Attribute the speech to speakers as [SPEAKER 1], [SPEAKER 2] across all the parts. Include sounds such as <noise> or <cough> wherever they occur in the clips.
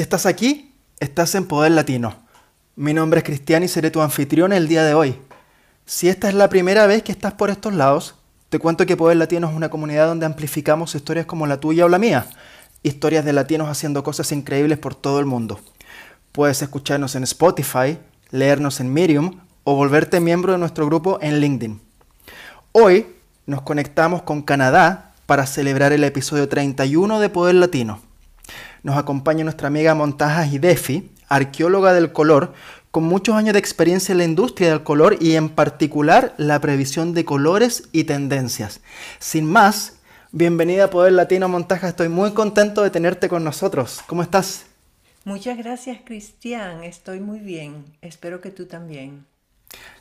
[SPEAKER 1] Si estás aquí, estás en Poder Latino. Mi nombre es Cristian y seré tu anfitrión el día de hoy. Si esta es la primera vez que estás por estos lados, te cuento que Poder Latino es una comunidad donde amplificamos historias como la tuya o la mía, historias de latinos haciendo cosas increíbles por todo el mundo. Puedes escucharnos en Spotify, leernos en Medium o volverte miembro de nuestro grupo en LinkedIn. Hoy nos conectamos con Canadá para celebrar el episodio 31 de Poder Latino nos acompaña nuestra amiga Montaja Hidefi, arqueóloga del color, con muchos años de experiencia en la industria del color y en particular la previsión de colores y tendencias. Sin más, bienvenida a Poder Latino Montaja, estoy muy contento de tenerte con nosotros. ¿Cómo estás?
[SPEAKER 2] Muchas gracias Cristian, estoy muy bien, espero que tú también.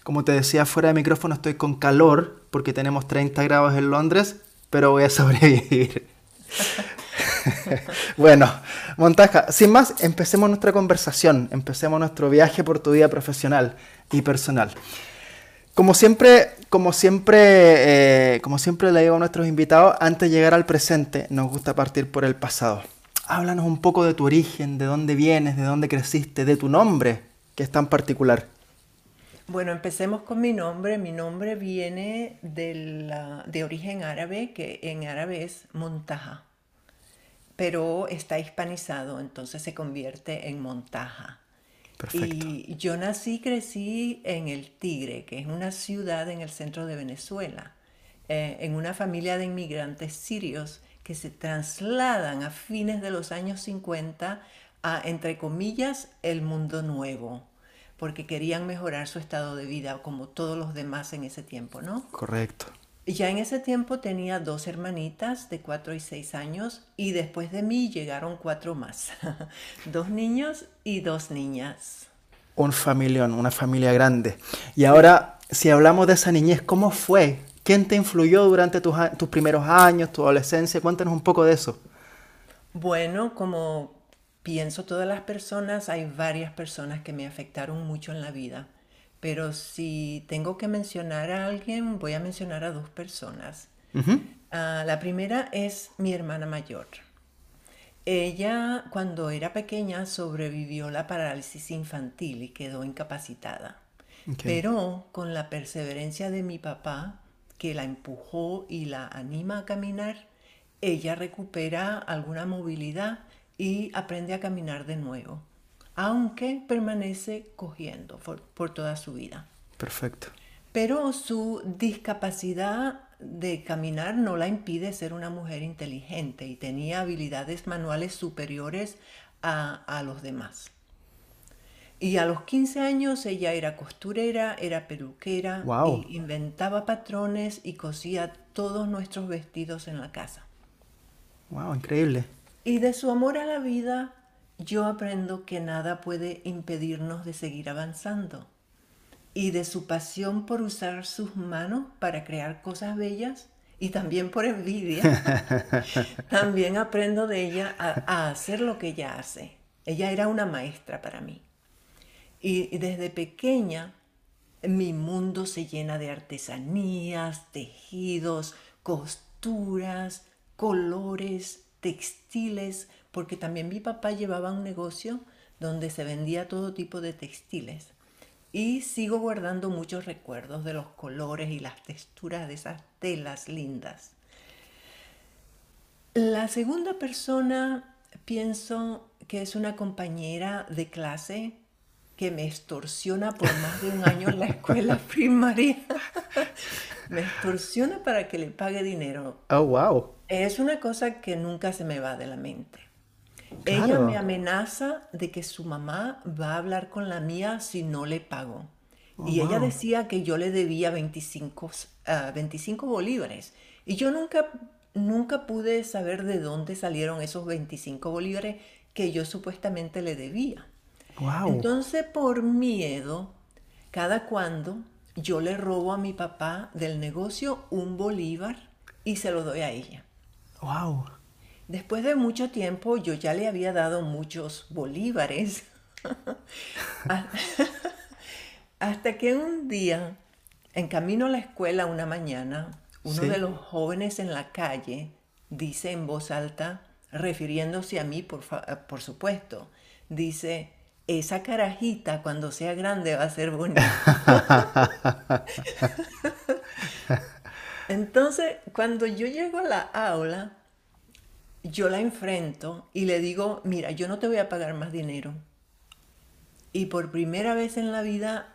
[SPEAKER 1] Como te decía fuera de micrófono, estoy con calor porque tenemos 30 grados en Londres, pero voy a sobrevivir. <laughs> <laughs> bueno, Montaja, sin más, empecemos nuestra conversación, empecemos nuestro viaje por tu vida profesional y personal. Como siempre, como siempre, eh, como siempre le digo a nuestros invitados, antes de llegar al presente, nos gusta partir por el pasado. Háblanos un poco de tu origen, de dónde vienes, de dónde creciste, de tu nombre, que es tan particular.
[SPEAKER 2] Bueno, empecemos con mi nombre. Mi nombre viene de, de origen árabe, que en árabe es Montaja pero está hispanizado, entonces se convierte en Montaja. Perfecto. Y yo nací y crecí en El Tigre, que es una ciudad en el centro de Venezuela, eh, en una familia de inmigrantes sirios que se trasladan a fines de los años 50 a, entre comillas, el mundo nuevo, porque querían mejorar su estado de vida como todos los demás en ese tiempo, ¿no?
[SPEAKER 1] Correcto.
[SPEAKER 2] Ya en ese tiempo tenía dos hermanitas de cuatro y seis años y después de mí llegaron cuatro más, <laughs> dos niños y dos niñas.
[SPEAKER 1] Un familión, una familia grande. Y ahora, si hablamos de esa niñez, ¿cómo fue? ¿Quién te influyó durante tus, tus primeros años, tu adolescencia? Cuéntanos un poco de eso.
[SPEAKER 2] Bueno, como pienso todas las personas, hay varias personas que me afectaron mucho en la vida. Pero si tengo que mencionar a alguien, voy a mencionar a dos personas. Ah, la primera es mi hermana mayor. Ella, cuando era pequeña, sobrevivió la parálisis infantil y quedó incapacitada. Pero con la perseverancia de mi papá, que la empujó y la anima a caminar, ella recupera alguna movilidad y aprende a caminar de nuevo aunque permanece cogiendo por, toda su vida.
[SPEAKER 1] Perfecto.
[SPEAKER 2] Pero su discapacidad de caminar no la impide ser una mujer inteligente y tenía habilidades manuales superiores a, los demás. Y a los 15 años ella era costurera, era peluquera, y inventaba patrones y cosía todos nuestros vestidos en la casa.
[SPEAKER 1] ¡Wow! Increíble.
[SPEAKER 2] Y de su amor a la vida yo aprendo que nada puede impedirnos de seguir avanzando. Y de su pasión por usar sus manos para crear cosas bellas y también por envidia, <laughs> también aprendo de ella a, hacer lo que ella hace. Ella era una maestra para mí. Y, y desde pequeña mi mundo se llena de artesanías, tejidos, costuras, colores, textiles, porque también mi papá llevaba un negocio donde se vendía todo tipo de textiles. Y sigo guardando muchos recuerdos de los colores y las texturas de esas telas lindas. La segunda persona pienso que es una compañera de clase que me extorsiona por más de un año en la escuela <laughs> primaria. me extorsiona para que le pague dinero.
[SPEAKER 1] Oh, wow.
[SPEAKER 2] Es una cosa que nunca se me va de la mente. Ella me amenaza de que su mamá va a hablar con la mía si no le pago. Oh, y ella decía que yo le debía 25, 25 ah, bolívares. Y yo nunca, nunca pude saber de dónde salieron esos 25 bolívares que yo supuestamente le debía. Entonces, por miedo, cada cuando yo le robo a mi papá del negocio un bolívar y se lo doy a ella.
[SPEAKER 1] Wow.
[SPEAKER 2] Después de mucho tiempo yo ya le había dado muchos bolívares. <laughs> <laughs> Hasta que un día, en camino a la escuela una mañana, uno de los jóvenes en la calle dice en voz alta, refiriéndose a mí, por, por supuesto, dice, esa carajita cuando sea grande va a ser bonita. <laughs> Entonces, cuando yo llego a la aula, yo la enfrento y le digo, mira, yo no te voy a pagar más dinero. Y por primera vez en la vida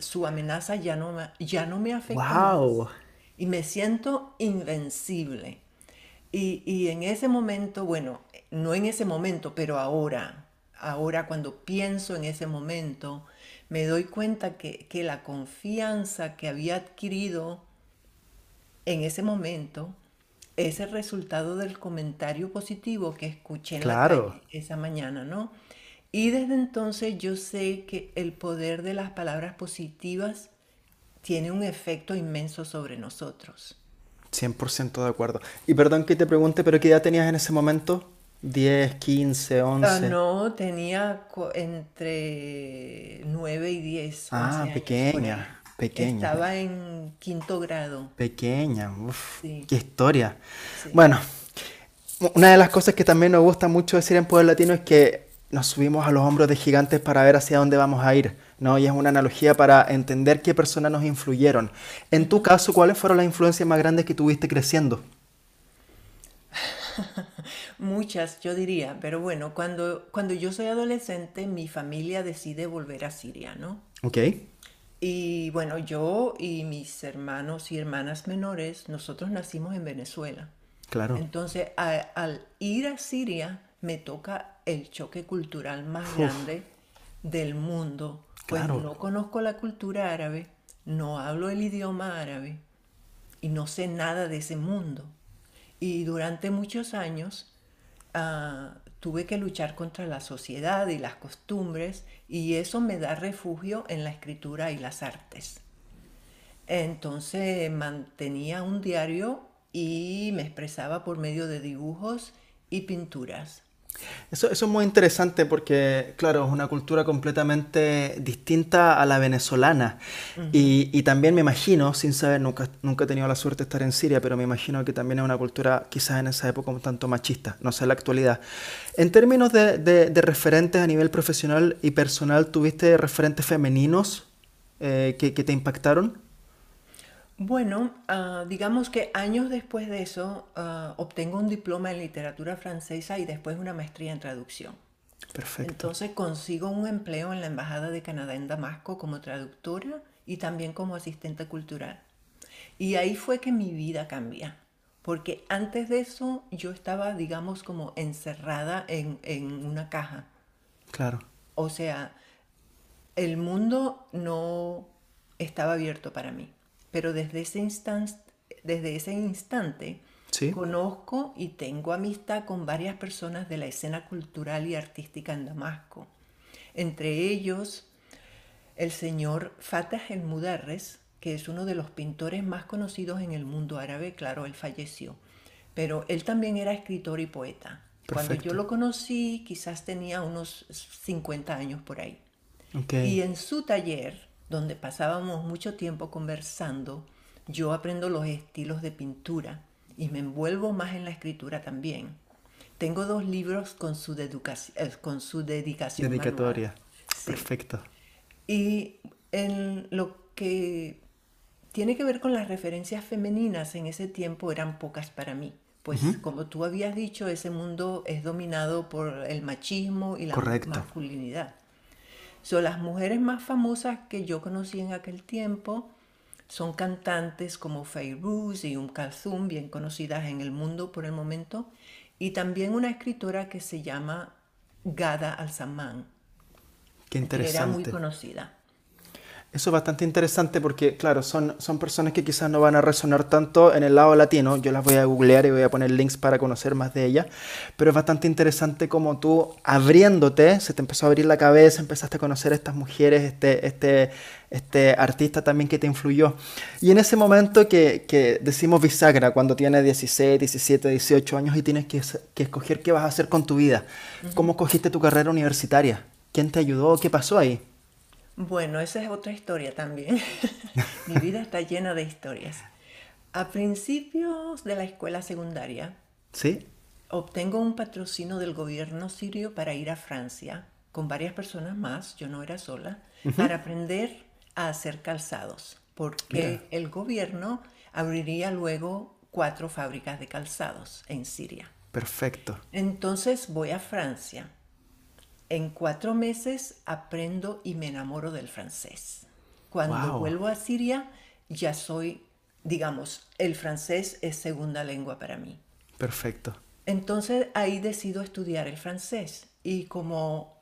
[SPEAKER 2] su amenaza ya no, me, ya no me afecta. Wow. Y me siento invencible. Y, y, en ese momento, bueno, no en ese momento, pero ahora, ahora cuando pienso en ese momento, me doy cuenta que, que la confianza que había adquirido en ese momento es el resultado del comentario positivo que escuché en la esa mañana, ¿no? Y desde entonces yo sé que el poder de las palabras positivas tiene un efecto inmenso sobre nosotros.
[SPEAKER 1] 100% de acuerdo. Y perdón que te pregunte, pero ¿qué edad tenías en ese momento? 10, 15, 11.
[SPEAKER 2] no, tenía entre 9 y 10.
[SPEAKER 1] Ah, pequeña. Pequeña.
[SPEAKER 2] Estaba en quinto grado.
[SPEAKER 1] Pequeña, uff, qué historia. Bueno, una de las cosas que también nos gusta mucho decir en Poder Latino es que nos subimos a los hombros de gigantes para ver hacia dónde vamos a ir, ¿no? Y es una analogía para entender qué personas nos influyeron. En tu caso, ¿cuáles fueron las influencias más grandes que tuviste creciendo? <laughs>
[SPEAKER 2] Muchas, yo diría, pero bueno, cuando, cuando yo soy adolescente, mi familia decide volver a Siria, ¿no?
[SPEAKER 1] Ok.
[SPEAKER 2] Y bueno, yo y mis hermanos y hermanas menores, nosotros nacimos en Venezuela.
[SPEAKER 1] Claro.
[SPEAKER 2] Entonces, al ir a Siria, me toca el choque cultural más grande del mundo. Pues no conozco la cultura árabe, no hablo el idioma árabe y no sé nada de ese mundo. Y durante muchos años ah, tuve que luchar contra la sociedad y las costumbres y eso me da refugio en la escritura y las artes. Entonces mantenía un diario y me expresaba por medio de dibujos y pinturas.
[SPEAKER 1] Eso, eso, es muy interesante porque, claro, es una cultura completamente distinta a la venezolana. y, y, también me imagino, sin saber, nunca, nunca he tenido la suerte de estar en Siria, pero me imagino que también es una cultura quizás en esa época un tanto machista, no sé en la actualidad. En términos de, de, de referentes a nivel profesional y personal, ¿tuviste referentes femeninos eh, que, que te impactaron?
[SPEAKER 2] Bueno, ah, digamos que años después de eso uh, obtengo un diploma en literatura francesa y después una maestría en traducción.
[SPEAKER 1] Perfecto.
[SPEAKER 2] Entonces consigo un empleo en la Embajada de Canadá en Damasco como traductora y también como asistente cultural. Y ahí fue que mi vida cambia, porque antes de eso yo estaba, digamos, como encerrada en, en una caja.
[SPEAKER 1] Claro.
[SPEAKER 2] O sea, el mundo no estaba abierto para mí pero desde ese, instante, desde ese instante conozco y tengo amistad con varias personas de la escena cultural y artística en Damasco. Entre ellos, el señor Fatah el Mudarres, que es uno de los pintores más conocidos en el mundo árabe, claro, él falleció, pero él también era escritor y poeta. Cuando yo lo conocí, quizás tenía unos 50 años por ahí. Y en su taller, donde pasábamos mucho tiempo conversando, yo aprendo los estilos de pintura y me envuelvo más en la escritura también. Tengo dos libros con su, eh, con su dedicación.
[SPEAKER 1] Dedicatoria. Perfecto.
[SPEAKER 2] Y en lo que tiene que ver con las referencias femeninas en ese tiempo eran pocas para mí. Pues como tú habías dicho, ese mundo es dominado por el machismo y la masculinidad. Son las mujeres más famosas que yo conocí en aquel tiempo son cantantes como Fairuz y Um Kalthum, bien conocidas en el mundo por el momento, y también una escritora que se llama Gada.
[SPEAKER 1] Qué interesante.
[SPEAKER 2] era muy conocida.
[SPEAKER 1] Eso es bastante interesante porque, claro, son, son personas que quizás no van a resonar tanto en el lado latino. Yo las voy a googlear y voy a poner links para conocer más de ellas. Pero es bastante interesante como tú, abriéndote, se te empezó a abrir la cabeza, empezaste a conocer a estas mujeres, este, este, este artista también que te influyó. Y en ese momento que, que decimos bisagra, cuando tienes 16, 17, 18 años y tienes que, que escoger qué vas a hacer con tu vida. ¿Cómo cogiste tu carrera universitaria? ¿Quién te ayudó? ¿Qué pasó ahí?
[SPEAKER 2] Bueno, esa es otra historia también. <laughs> Mi vida está llena de historias. A principios de la escuela secundaria,
[SPEAKER 1] ¿Sí?
[SPEAKER 2] obtengo un patrocinio del gobierno sirio para ir a Francia con varias personas más, yo no era sola, para aprender a hacer calzados, porque el gobierno abriría luego cuatro fábricas de calzados en Siria.
[SPEAKER 1] Perfecto.
[SPEAKER 2] Entonces voy a Francia. En cuatro meses aprendo y me enamoro del francés. Cuando
[SPEAKER 1] Wow.
[SPEAKER 2] vuelvo a Siria, ya soy, digamos, el francés es segunda lengua para mí.
[SPEAKER 1] Perfecto.
[SPEAKER 2] Entonces ahí decido estudiar el francés y como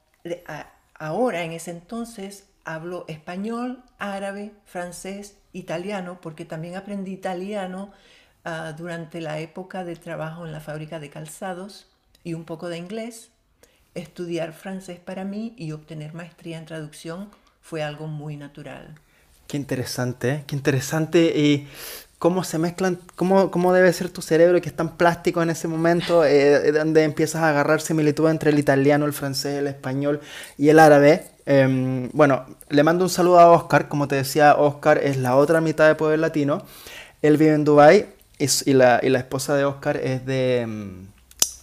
[SPEAKER 2] a- ahora en ese entonces hablo español, árabe, francés, italiano, porque también aprendí italiano ah, durante la época de trabajo en la fábrica de calzados y un poco de inglés. Estudiar francés para mí y obtener maestría en traducción fue algo muy natural.
[SPEAKER 1] Qué interesante, ¿eh? qué interesante y cómo se mezclan, cómo, cómo debe ser tu cerebro que es tan plástico en ese momento, eh, donde empiezas a agarrar similitud entre el italiano, el francés, el español y el árabe. Em, bueno, le mando un saludo a Oscar, como te decía, Oscar es la otra mitad de Poder Latino. Él vive en Dubái y, y la, y la esposa de Oscar es de... em,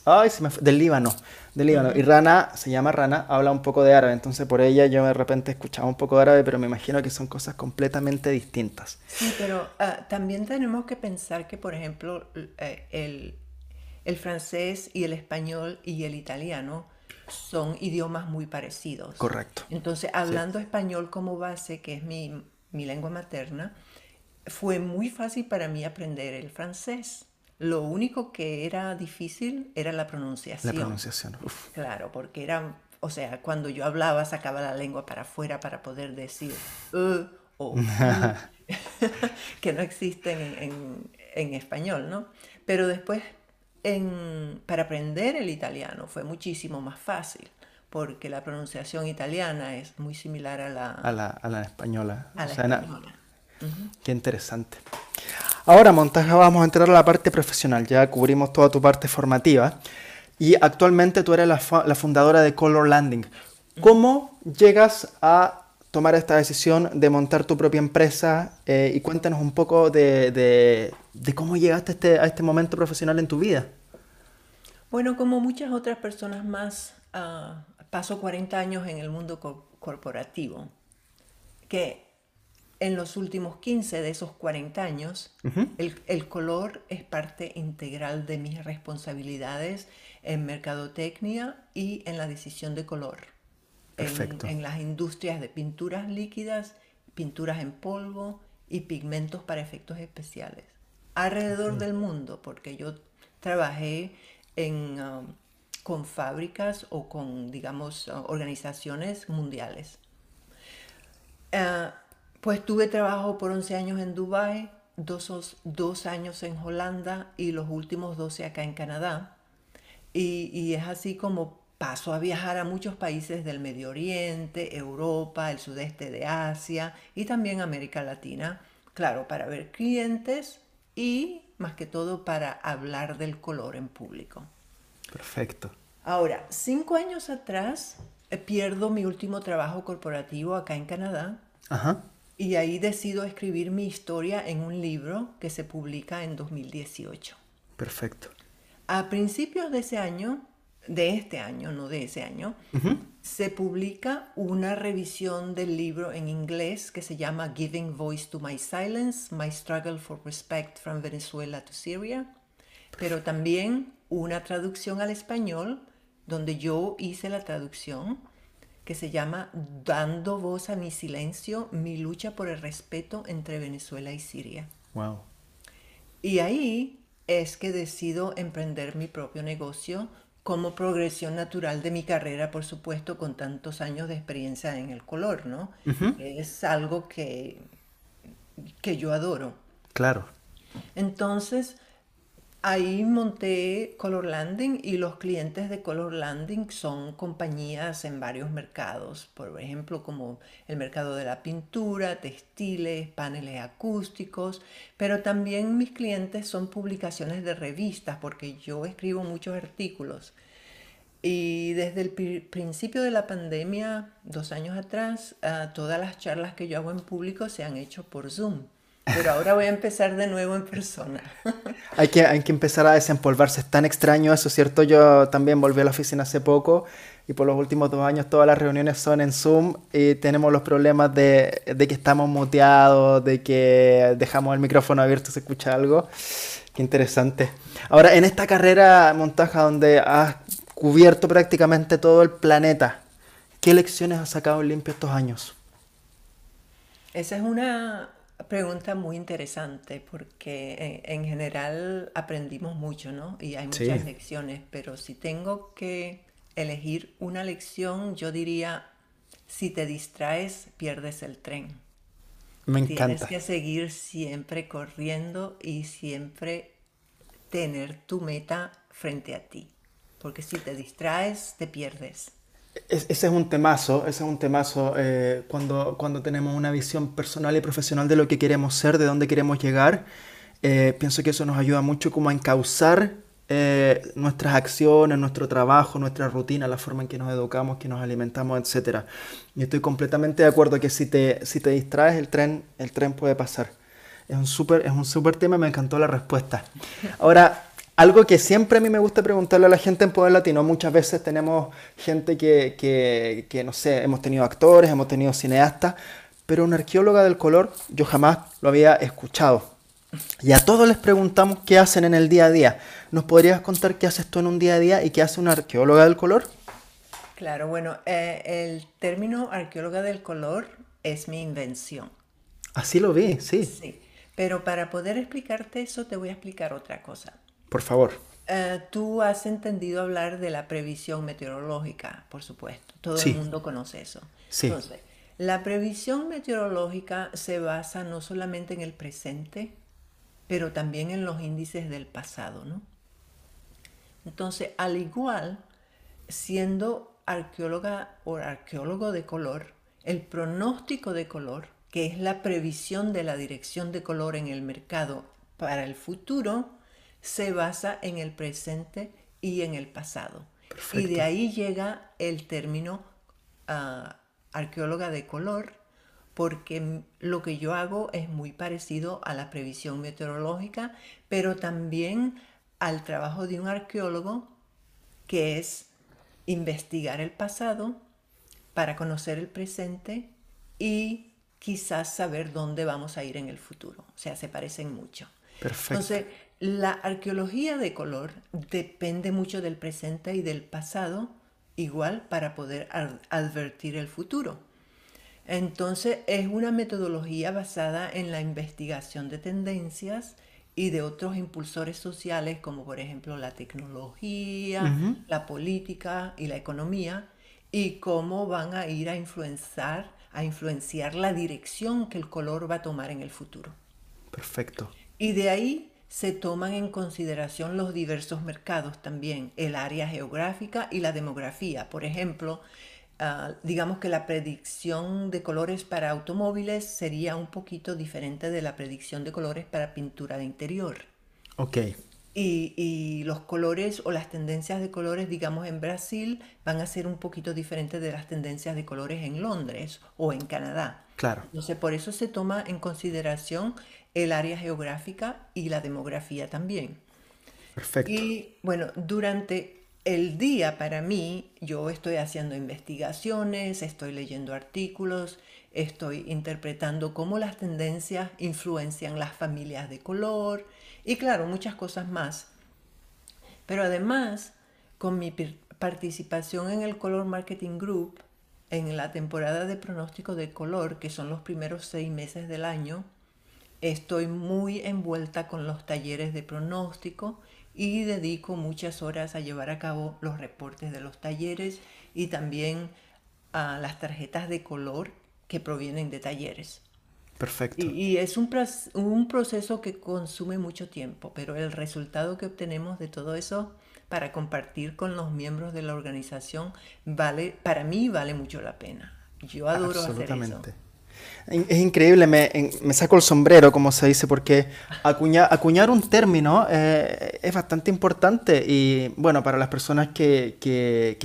[SPEAKER 1] Ay, se me fue- del Líbano, del Líbano. Y Rana, se llama Rana, habla un poco de árabe, entonces por ella yo de repente escuchaba un poco de árabe, pero me imagino que son cosas completamente distintas.
[SPEAKER 2] Sí, pero ah, también tenemos que pensar que, por ejemplo, eh, el, el francés y el español y el italiano son idiomas muy parecidos.
[SPEAKER 1] Correcto.
[SPEAKER 2] Entonces, hablando español como base, que es mi, mi lengua materna, fue muy fácil para mí aprender el francés. Lo único que era difícil era la
[SPEAKER 1] La
[SPEAKER 2] pronunciación.
[SPEAKER 1] pronunciación. uf.
[SPEAKER 2] Claro, porque era, o sea, cuando yo hablaba sacaba la lengua para afuera para poder decir "uh", o "uh", <laughs> que no existen en, en- en español, ¿no? Pero después, en- para aprender el italiano fue muchísimo más fácil, porque la pronunciación italiana es muy similar a la,
[SPEAKER 1] A la, a la española.
[SPEAKER 2] a
[SPEAKER 1] O
[SPEAKER 2] la española.
[SPEAKER 1] Qué interesante. Ahora, Montaja, vamos a entrar a la parte profesional. Ya cubrimos toda tu parte formativa. Y actualmente tú eres la, fundadora de Color Landing. ¿Cómo llegas a tomar esta decisión de montar tu propia empresa? Eh, y cuéntanos un poco de, cómo llegaste a este, a este momento profesional en tu vida.
[SPEAKER 2] Bueno, como muchas otras personas más, ah, paso 40 años en el mundo co- corporativo, que en los últimos 15 de esos 40 años, el, el color es parte integral de mis responsabilidades en mercadotecnia y en la decisión de color. En-
[SPEAKER 1] Perfecto.
[SPEAKER 2] en las industrias de pinturas líquidas, pinturas en polvo y pigmentos para efectos especiales. Alrededor del mundo, porque yo trabajé en, um, con fábricas o con, digamos, uh, organizaciones mundiales. Ah, pues tuve trabajo por 11 años en Dubái, dos, os- dos años en Holanda y los últimos 12 acá en Canadá. Y, y es así como paso a viajar a muchos países del Medio Oriente, Europa, el sudeste de Asia y también América Latina, claro, para ver clientes y más que todo para hablar del color en público.
[SPEAKER 1] Perfecto.
[SPEAKER 2] Ahora, cinco años atrás eh, pierdo mi último trabajo corporativo acá en Canadá
[SPEAKER 1] Ajá.
[SPEAKER 2] Y ahí decido escribir mi historia en un libro que se publica en 2018.
[SPEAKER 1] Perfecto.
[SPEAKER 2] A principios de ese año, de este año, no de ese año, se publica una revisión del libro en inglés que se llama Giving Voice to My Silence, My Struggle for Respect from Venezuela to Syria, pero también una traducción al español donde yo hice la traducción que se llama Dando voz a mi silencio, mi lucha por el respeto entre Venezuela y Siria.
[SPEAKER 1] Wow.
[SPEAKER 2] Y ahí es que decido emprender mi propio negocio como progresión natural de mi carrera, por supuesto, con tantos años de experiencia en el color, ¿no? Es algo que, que yo adoro.
[SPEAKER 1] Claro.
[SPEAKER 2] Entonces, ahí monté Color Landing y los clientes de Color Landing son compañías en varios mercados, por ejemplo, como el mercado de la pintura, textiles, paneles acústicos, pero también mis clientes son publicaciones de revistas, porque yo escribo muchos artículos. Y desde el pri- principio de la pandemia, dos años atrás, ah, todas las charlas que yo hago en público se han hecho por Zoom. Pero ahora voy a empezar de nuevo en persona. <laughs>
[SPEAKER 1] hay, que, hay que empezar a desempolvarse, es tan extraño eso, ¿cierto? Yo también volví a la oficina hace poco y por los últimos dos años todas las reuniones son en Zoom y tenemos los problemas de, de que estamos muteados, de que dejamos el micrófono abierto, se escucha algo. Qué interesante. Ahora, en esta carrera montaja donde has cubierto prácticamente todo el planeta, ¿qué lecciones has sacado limpio estos años?
[SPEAKER 2] Esa es una pregunta muy interesante porque en, general aprendimos mucho, ¿no? Y hay muchas lecciones, pero si tengo que elegir una lección, yo diría, si te distraes, pierdes el tren.
[SPEAKER 1] Me encanta.
[SPEAKER 2] Tienes que seguir siempre corriendo y siempre tener tu meta frente a ti. Porque si te distraes, te pierdes.
[SPEAKER 1] Ese es un temazo, ese es un temazo eh, cuando, cuando tenemos una visión personal y profesional de lo que queremos ser, de dónde queremos llegar. Eh, pienso que eso nos ayuda mucho como a encauzar eh, nuestras acciones, nuestro trabajo, nuestra rutina, la forma en que nos educamos, que nos alimentamos, etc. Y estoy completamente de acuerdo que si te, si te distraes, el tren, el tren puede pasar. Es un súper super tema, me encantó la respuesta. Ahora, algo que siempre a mí me gusta preguntarle a la gente en Poder Latino, muchas veces tenemos gente que, que, que no sé, hemos tenido actores, hemos tenido cineastas, pero una arqueóloga del color yo jamás lo había escuchado. Y a todos les preguntamos qué hacen en el día a día. ¿Nos podrías contar qué haces tú en un día a día y qué hace una arqueóloga del color?
[SPEAKER 2] Claro, bueno, eh, el término arqueóloga del color es mi invención.
[SPEAKER 1] Así lo vi, sí.
[SPEAKER 2] Sí, pero para poder explicarte eso te voy a explicar otra cosa.
[SPEAKER 1] Por favor.
[SPEAKER 2] Eh, tú has entendido hablar de la previsión meteorológica, por supuesto. Todo el mundo conoce eso.
[SPEAKER 1] Sí.
[SPEAKER 2] Entonces, la previsión meteorológica se basa no solamente en el presente, pero también en los índices del pasado, ¿no? Entonces, al igual, siendo arqueóloga o arqueólogo de color, el pronóstico de color, que es la previsión de la dirección de color en el mercado para el futuro, se basa en el presente y en el pasado. Y de ahí llega el término ah, arqueóloga de color, porque lo que yo hago es muy parecido a la previsión meteorológica, pero también al trabajo de un arqueólogo, que es investigar el pasado para conocer el presente y quizás saber dónde vamos a ir en el futuro. O sea, se parecen mucho.
[SPEAKER 1] Perfecto.
[SPEAKER 2] Entonces, la arqueología de color depende mucho del presente y del pasado, igual para poder advertir el futuro. Entonces es una metodología basada en la investigación de tendencias y de otros impulsores sociales como por ejemplo la tecnología, la política y la economía y cómo van a ir a influenciar, a influenciar la dirección que el color va a tomar en el futuro.
[SPEAKER 1] Perfecto.
[SPEAKER 2] Y de ahí se toman en consideración los diversos mercados también, el área geográfica y la demografía. Por ejemplo, Ah, digamos que la predicción de colores para automóviles sería un poquito diferente de la predicción de colores para pintura de interior.
[SPEAKER 1] Ok.
[SPEAKER 2] Y, y, los colores o las tendencias de colores, digamos, en Brasil van a ser un poquito diferentes de las tendencias de colores en Londres o en Canadá.
[SPEAKER 1] Claro.
[SPEAKER 2] Entonces, por eso se toma en consideración el área geográfica y la demografía también.
[SPEAKER 1] Perfecto.
[SPEAKER 2] Y bueno, durante el día para mí, yo estoy haciendo investigaciones, estoy leyendo artículos, estoy interpretando cómo las tendencias influencian las familias de color y claro, muchas cosas más. Pero además, con mi participación en el Color Marketing Group, en la temporada de pronóstico de color, que son los primeros seis meses del año, estoy muy envuelta con los talleres de pronóstico y dedico muchas horas a llevar a cabo los reportes de los talleres y también a las tarjetas de color que provienen de talleres.
[SPEAKER 1] Perfecto.
[SPEAKER 2] Y, es un, un, proceso que consume mucho tiempo, pero el resultado que obtenemos de todo eso para compartir con los miembros de la organización vale, para mí vale mucho la pena. Yo adoro hacer eso.
[SPEAKER 1] Es increíble, me, saco el sombrero, como se dice, porque acuñar un término eh, es bastante importante y bueno, para las personas que,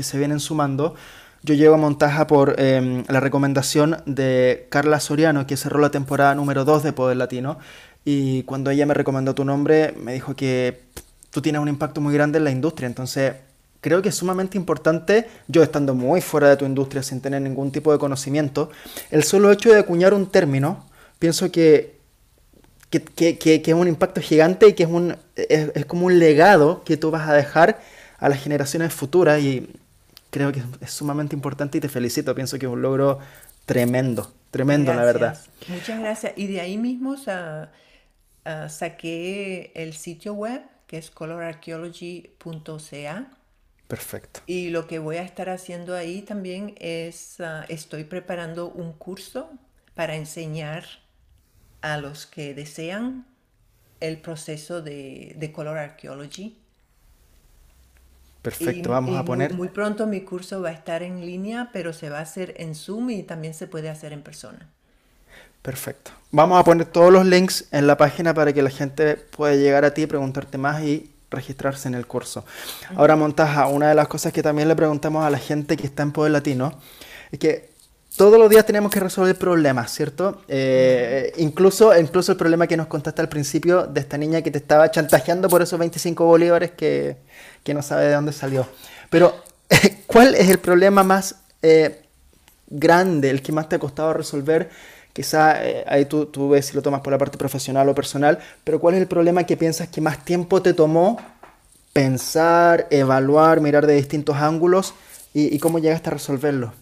[SPEAKER 1] se vienen sumando, Yo llego a Montaja por em, la recomendación de Carla Soriano, que cerró la temporada número 2 de Poder Latino. Y cuando ella me recomendó tu nombre, me dijo que tú tienes un impacto muy grande en la industria. Entonces, creo que es sumamente importante, yo estando muy fuera de tu industria sin tener ningún tipo de conocimiento, el solo hecho de acuñar un término, pienso que, que, es un impacto gigante y que es, un, es como un legado que tú vas a dejar a las generaciones futuras y creo que es sumamente importante y te felicito. Pienso que es un logro tremendo, tremendo, la verdad.
[SPEAKER 2] Muchas gracias. Y de ahí mismo saqué el sitio web que es colorarchaeology.ca.
[SPEAKER 1] Perfecto.
[SPEAKER 2] Y lo que voy a estar haciendo ahí también es, ah, estoy preparando un curso para enseñar a los que desean el proceso de, de color archaeology
[SPEAKER 1] Perfecto, vamos a poner...
[SPEAKER 2] Muy, pronto mi curso va a estar en línea, pero se va a hacer en Zoom y también se puede hacer en persona.
[SPEAKER 1] Perfecto. Vamos a poner todos los links en la página para que la gente pueda llegar a ti, preguntarte más y registrarse en el curso. Ahora, Montaja, una de las cosas que también le preguntamos a la gente que está en Poder Latino es que todos los días tenemos que resolver problemas, ¿cierto? Eh, incluso, incluso el problema que nos contaste al principio de esta niña que te estaba chantajeando por esos 25 bolívares que, que no sabe de dónde salió. Pero, <laughs> ¿cuál es el problema más eh, grande, el que más te ha costado resolver? Quizá eh, ahí tú, tú, ves si lo tomas por la parte profesional o personal, pero ¿cuál es el problema que piensas que más tiempo te tomó pensar, evaluar, mirar de distintos ángulos y, cómo llegaste a resolverlo?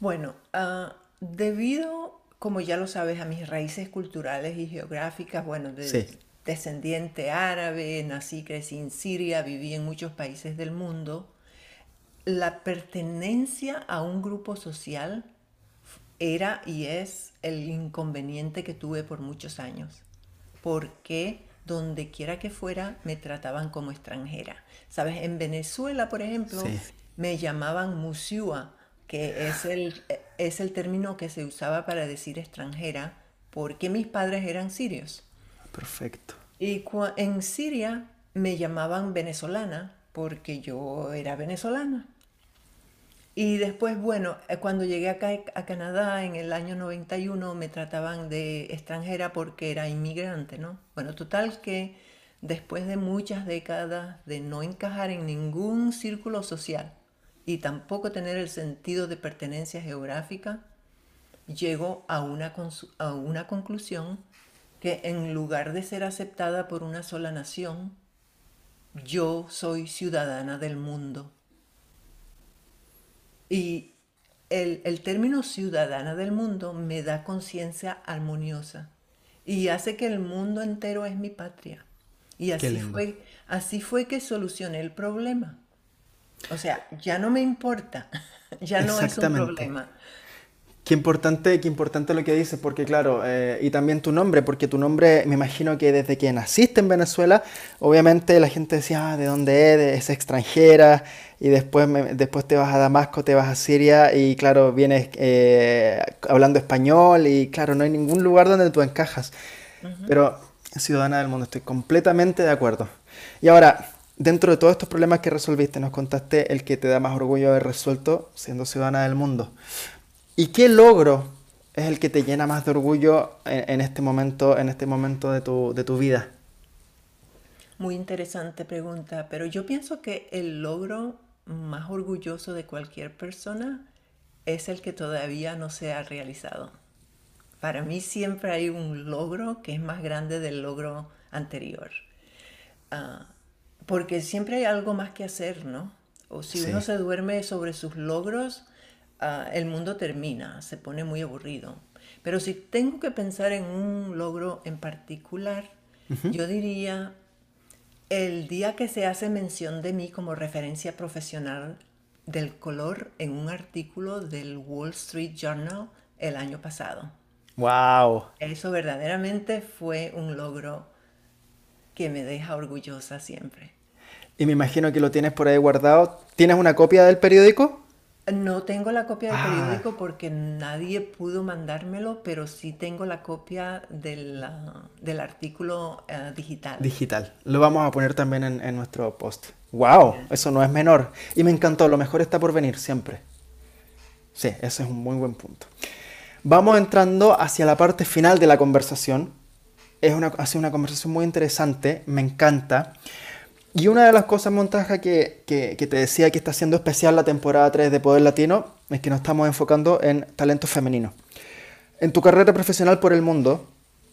[SPEAKER 2] Bueno, ah, debido, como ya lo sabes, a mis raíces culturales y geográficas, bueno, de, descendiente árabe, nací, crecí en Siria, viví en muchos países del mundo, la pertenencia a un grupo social era y es el inconveniente que tuve por muchos años, porque donde quiera que fuera me trataban como extranjera. Sabes, en Venezuela, por ejemplo, me llamaban musiua, que es el, es el término que se usaba para decir extranjera, porque mis padres eran sirios.
[SPEAKER 1] Perfecto.
[SPEAKER 2] Y en Siria me llamaban venezolana porque yo era venezolana. Y después, bueno, eh, cuando llegué acá a Canadá en el año 91 me trataban de extranjera porque era inmigrante, ¿no? Bueno, total que después de muchas décadas de no encajar en ningún círculo social y tampoco tener el sentido de pertenencia geográfica, llego a una, a una conclusión que en lugar de ser aceptada por una sola nación, yo soy ciudadana del mundo. Y el, término ciudadana del mundo me da conciencia armoniosa y hace que el mundo entero es mi patria. Y así fue, así fue que solucioné el problema. O sea, ya no me importa, <laughs> ya no es un problema.
[SPEAKER 1] Qué importante, qué importante lo que dices, porque claro, eh, y también tu nombre, porque tu nombre, me imagino que desde que naciste en Venezuela, obviamente la gente decía, ah, ¿de dónde eres? Es extranjera, y después, después te vas a Damasco, te vas a Siria, y claro, vienes eh, hablando español, y claro, no hay ningún lugar donde tú encajas. Pero ciudadana del mundo, estoy completamente de acuerdo. Y ahora, dentro de todos estos problemas que resolviste, nos contaste el que te da más orgullo haber resuelto siendo ciudadana del mundo. ¿Y qué logro es el que te llena más de orgullo en, este momento, en este momento de tu, de tu vida?
[SPEAKER 2] Muy interesante pregunta, pero yo pienso que el logro más orgulloso de cualquier persona es el que todavía no se ha realizado. Para mí siempre hay un logro que es más grande del logro anterior. Ah, porque siempre hay algo más que hacer, ¿no? O si uno se duerme sobre sus logros, Ah, el mundo termina, se pone muy aburrido. Pero si tengo que pensar en un logro en particular, yo diría el día que se hace mención de mí como referencia profesional del color en un artículo del Wall Street Journal el año pasado.
[SPEAKER 1] ¡Wow!
[SPEAKER 2] Eso verdaderamente fue un logro que me deja orgullosa siempre.
[SPEAKER 1] Y me imagino que lo tienes por ahí guardado. ¿Tienes una copia del periódico?
[SPEAKER 2] No tengo la copia del
[SPEAKER 1] Ah.
[SPEAKER 2] periódico porque nadie pudo mandármelo, pero sí tengo la copia del, ah, del artículo eh, digital.
[SPEAKER 1] Digital. Lo vamos a poner también en, en nuestro post. ¡Wow! Eso no es menor. Y me encantó. Lo mejor está por venir siempre. Sí, ese es un muy buen punto. Vamos entrando hacia la parte final de la conversación. Es una, ha sido una conversación muy interesante. Me encanta. Y una de las cosas, Montaja, que, que- te decía que está siendo especial la temporada 3 de Poder Latino es que nos estamos enfocando en talento femenino. En tu carrera profesional por el mundo,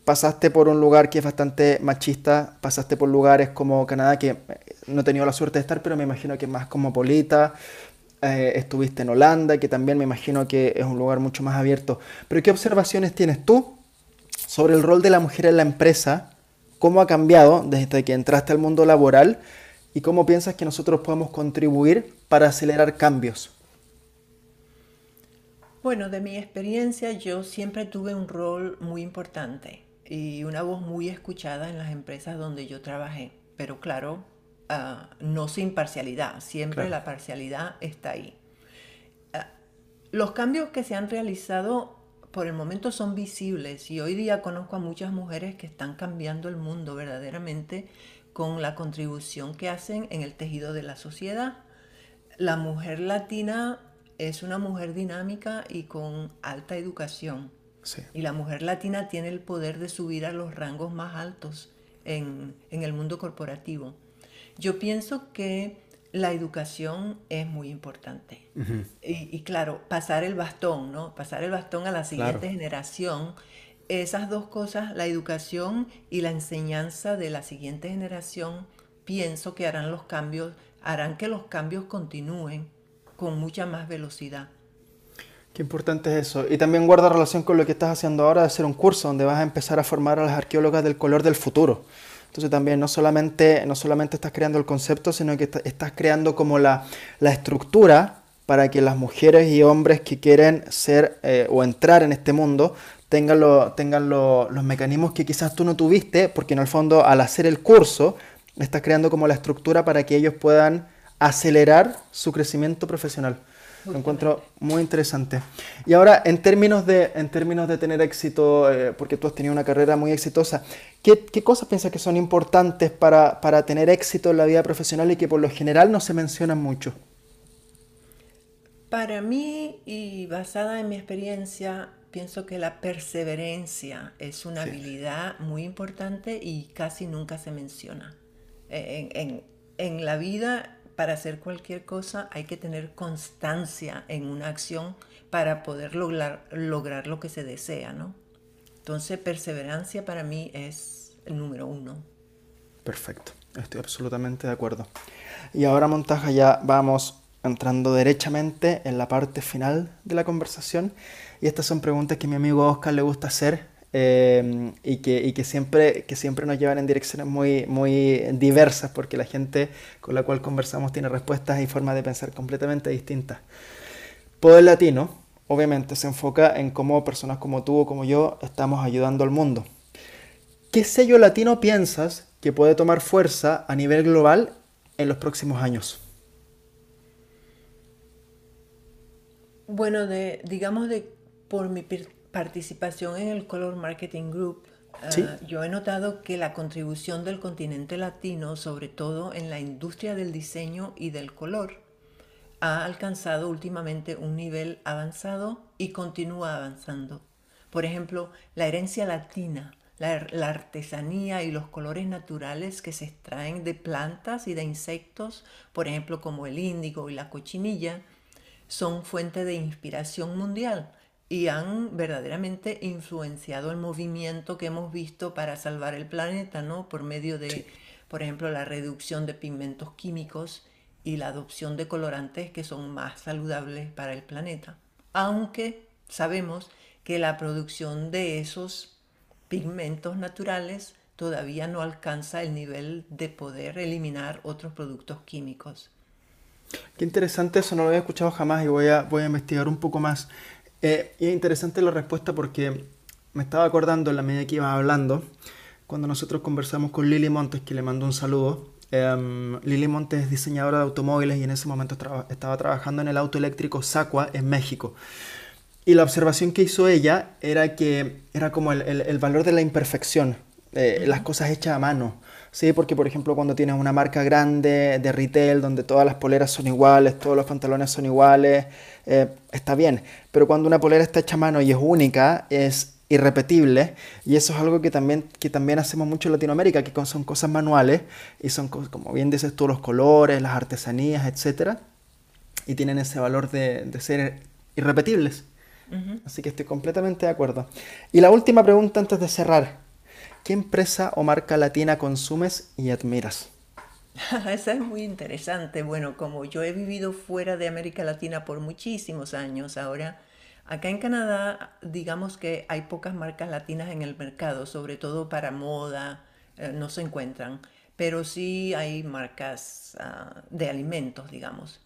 [SPEAKER 1] pasaste por un lugar que es bastante machista, pasaste por lugares como Canadá, que eh, no he tenido la suerte de estar, pero me imagino que más cosmopolita. Eh, estuviste en Holanda, que también me imagino que es un lugar mucho más abierto. Pero ¿qué observaciones tienes tú sobre el rol de la mujer en la empresa? ¿Cómo ha cambiado desde que entraste al mundo laboral? ¿Y cómo piensas que nosotros podemos contribuir para acelerar cambios?
[SPEAKER 2] Bueno, de mi experiencia yo siempre tuve un rol muy importante y una voz muy escuchada en las empresas donde yo trabajé. Pero claro, ah, no sin parcialidad, siempre
[SPEAKER 1] Claro.
[SPEAKER 2] la parcialidad está ahí. Ah, los cambios que se han realizado por el momento son visibles y hoy día conozco a muchas mujeres que están cambiando el mundo verdaderamente con la contribución que hacen en el tejido de la sociedad. La mujer latina es una mujer dinámica y con alta educación.
[SPEAKER 1] Sí.
[SPEAKER 2] Y la mujer latina tiene el poder de subir a los rangos más altos en, en el mundo corporativo. Yo pienso que la educación es muy importante. y, y claro, pasar el bastón, ¿no? Pasar el bastón a la siguiente
[SPEAKER 1] Claro.
[SPEAKER 2] generación. Esas dos cosas, la educación y la enseñanza de la siguiente generación, pienso que harán los cambios, harán que los cambios continúen con mucha más velocidad.
[SPEAKER 1] Qué importante es eso. Y también guarda relación con lo que estás haciendo ahora de hacer un curso donde vas a empezar a formar a las arqueólogas del color del futuro. Entonces también no solamente, no solamente estás creando el concepto, sino que está- estás creando como la, la estructura para que las mujeres y hombres que quieren ser eh, o entrar en este mundo tengan, lo- tengan lo- los mecanismos que quizás tú no tuviste, porque en el fondo al hacer el curso estás creando como la estructura para que ellos puedan acelerar su crecimiento profesional. Lo encuentro muy interesante. Y ahora, en términos de, en términos de tener éxito, eh, porque tú has tenido una carrera muy exitosa, ¿qué, qué cosas piensas que son importantes para, para tener éxito en la vida profesional y que por lo general no se mencionan mucho?
[SPEAKER 2] Para mí y basada en mi experiencia, pienso que la perseverancia es una
[SPEAKER 1] Sí.
[SPEAKER 2] habilidad muy importante y casi nunca se menciona. En, en- en la vida, para hacer cualquier cosa, hay que tener constancia en una acción para poder lograr, lograr lo que se desea, ¿no? Entonces, perseverancia para mí es el número uno.
[SPEAKER 1] Perfecto, estoy absolutamente de acuerdo. Y ahora, Montaja, ya vamos entrando derechamente en la parte final de la conversación. Y estas son preguntas que mi amigo Oscar le gusta hacer eh, y, que, y que, siempre, que siempre nos llevan en direcciones muy, muy diversas porque la gente con la cual conversamos tiene respuestas y formas de pensar completamente distintas. Poder Latino, obviamente, se enfoca en cómo personas como tú o como yo estamos ayudando al mundo. ¿Qué sello latino piensas que puede tomar fuerza a nivel global en los próximos años?
[SPEAKER 2] Bueno, de, digamos de por mi participación en el Color Marketing Group, ah, yo he notado que la contribución del continente latino, sobre todo en la industria del diseño y del color, ha alcanzado últimamente un nivel avanzado y continúa avanzando. Por ejemplo, la herencia latina, la, la artesanía y los colores naturales que se extraen de plantas y de insectos, por ejemplo como el índigo y la cochinilla, son fuente de inspiración mundial y han verdaderamente influenciado el movimiento que hemos visto para salvar el planeta, ¿no? Por medio de, por ejemplo, la reducción de pigmentos químicos y la adopción de colorantes que son más saludables para el planeta. Aunque sabemos que la producción de esos pigmentos naturales todavía no alcanza el nivel de poder eliminar otros productos químicos.
[SPEAKER 1] Qué interesante, eso no lo había escuchado jamás y voy a, voy a investigar un poco más. Eh, y es interesante la respuesta porque me estaba acordando en la medida que ibas hablando, cuando nosotros conversamos con Lili Montes, que le mando un saludo, Em, Lili Montes es diseñadora de automóviles y en ese momento estaba trabajando en el auto eléctrico Sacua en México. Y la observación que hizo ella era que era como el, valor de la imperfección, eh, las cosas hechas a mano. Sí, porque por ejemplo cuando tienes una marca grande de retail donde todas las poleras son iguales, todos los pantalones son iguales, eh, está bien. Pero cuando una polera está hecha a mano y es única, es irrepetible y eso es algo que también, que también hacemos mucho en Latinoamérica, que son cosas manuales y son, como bien dices tú, los colores, las artesanías, etc. Y tienen ese valor de, ser irrepetibles. Así que estoy completamente de acuerdo. Y la última pregunta antes de cerrar. ¿Qué empresa o marca latina consumes y admiras? <laughs>
[SPEAKER 2] Esa es muy interesante. Bueno, como yo he vivido fuera de América Latina por muchísimos años, ahora Acá en Canadá, digamos que hay pocas marcas latinas en el mercado, sobre todo para moda, eh, no se encuentran, pero sí hay marcas ah, de alimentos, digamos.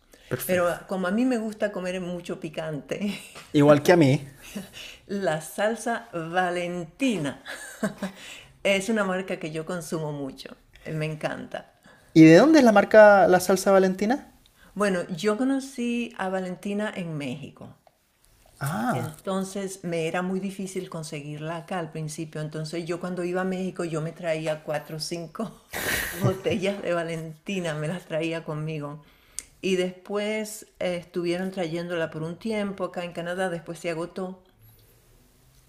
[SPEAKER 2] Pero como a mí me gusta comer mucho picante.
[SPEAKER 1] Igual que a mí. <laughs>
[SPEAKER 2] La salsa Valentina <laughs> es una marca que yo consumo mucho. Me encanta.
[SPEAKER 1] ¿Y de dónde es la marca la salsa Valentina?
[SPEAKER 2] Bueno, yo conocí a Valentina en México. Ah. Entonces me era muy difícil conseguirla acá al principio. Entonces yo cuando iba a México yo me traía cuatro o cinco <laughs> botellas de Valentina, me las traía conmigo. Y después eh, estuvieron trayéndola por un tiempo acá en Canadá, después se agotó.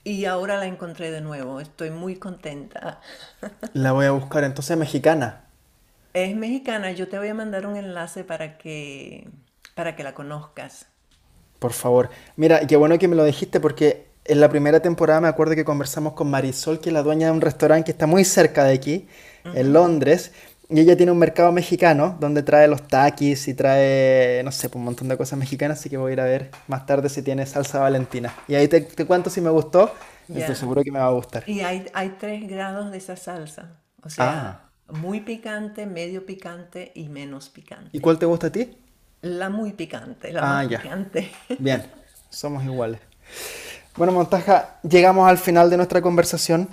[SPEAKER 2] Y ahora la encontré de nuevo, estoy muy contenta. <laughs>
[SPEAKER 1] La voy a buscar, entonces mexicana.
[SPEAKER 2] Es mexicana, yo te voy a mandar un enlace para que, para que la conozcas.
[SPEAKER 1] Por favor. Mira, qué bueno que me lo dijiste porque en la primera temporada me acuerdo que conversamos con Marisol, que es la dueña de un restaurante que está muy cerca de aquí, en Londres. Y ella tiene un mercado mexicano donde trae los taquis y trae, no sé, pues, un montón de cosas mexicanas. Así que voy a ir a ver más tarde si tiene salsa valentina. Y ahí te, cuento si me gustó. Estoy seguro que me va a gustar.
[SPEAKER 2] Y hay, hay tres grados de esa salsa. O sea, ah. muy picante, medio picante y menos picante.
[SPEAKER 1] ¿Y cuál te gusta a ti?
[SPEAKER 2] La muy picante, la ah, picante. <laughs>
[SPEAKER 1] Bien, somos iguales. Bueno, Montaja, llegamos al final de nuestra conversación.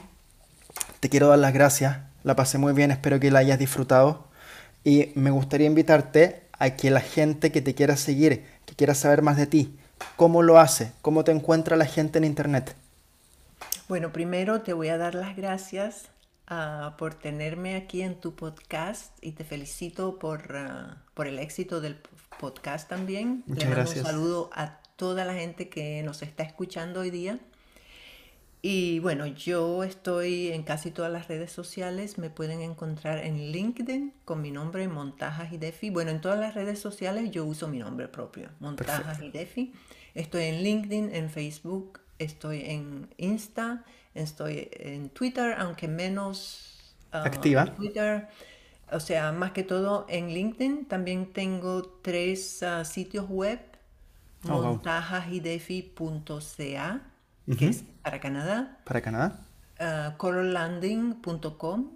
[SPEAKER 1] Te quiero dar las gracias. La pasé muy bien, espero que la hayas disfrutado. Y me gustaría invitarte a que la gente que te quiera seguir, que quiera saber más de ti, ¿cómo lo hace? ¿Cómo te encuentra la gente en Internet?
[SPEAKER 2] Bueno, primero te voy a dar las gracias Ah, por tenerme aquí en tu podcast y te felicito por, ah, por el éxito del podcast también.
[SPEAKER 1] Muchas Le gracias.
[SPEAKER 2] un saludo a toda la gente que nos está escuchando hoy día. Y bueno, yo estoy en casi todas las redes sociales. Me pueden encontrar en LinkedIn con mi nombre, Montajas y Defi. Bueno, en todas las redes sociales yo uso mi nombre propio, Montajas y Defi. Estoy en LinkedIn, en Facebook, estoy en Insta Estoy en Twitter, aunque menos
[SPEAKER 1] ah, activa.
[SPEAKER 2] Twitter, o sea, más que todo en LinkedIn. También tengo tres ah, sitios web: oh, que es para Canadá.
[SPEAKER 1] Para Canadá.
[SPEAKER 2] Uh, colorlanding.com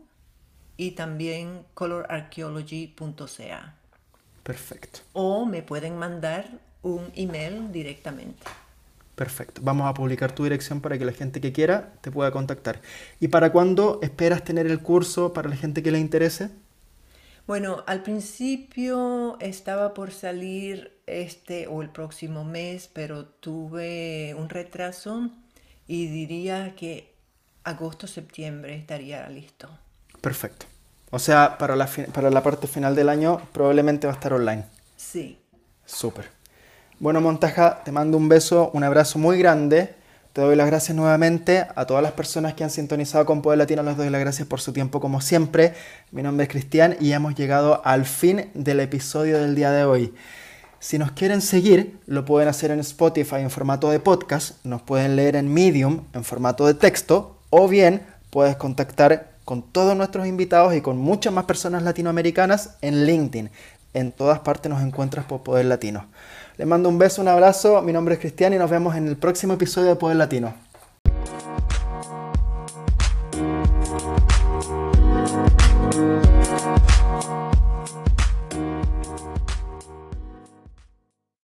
[SPEAKER 2] y también colorarchaeology.ca.
[SPEAKER 1] Perfecto.
[SPEAKER 2] O me pueden mandar un email directamente.
[SPEAKER 1] Perfecto. Vamos a publicar tu dirección para que la gente que quiera te pueda contactar. ¿Y para cuándo esperas tener el curso para la gente que le interese?
[SPEAKER 2] Bueno, al principio estaba por salir este o el próximo mes, pero tuve un retraso y diría que agosto-septiembre estaría listo.
[SPEAKER 1] Perfecto. O sea, para la, para la parte final del año probablemente va a estar online.
[SPEAKER 2] Sí.
[SPEAKER 1] Súper. Bueno, Montaja, te mando un beso, un abrazo muy grande. Te doy las gracias nuevamente a todas las personas que han sintonizado con Poder Latino. Les doy las gracias por su tiempo como siempre. Mi nombre es Cristian y hemos llegado al fin del episodio del día de hoy. Si nos quieren seguir, lo pueden hacer en Spotify en formato de podcast, nos pueden leer en Medium en formato de texto o bien puedes contactar con todos nuestros invitados y con muchas más personas latinoamericanas en LinkedIn. En todas partes nos encuentras por Poder Latino. Les mando un beso, un abrazo. Mi nombre es Cristian y nos vemos en el próximo episodio de Poder Latino.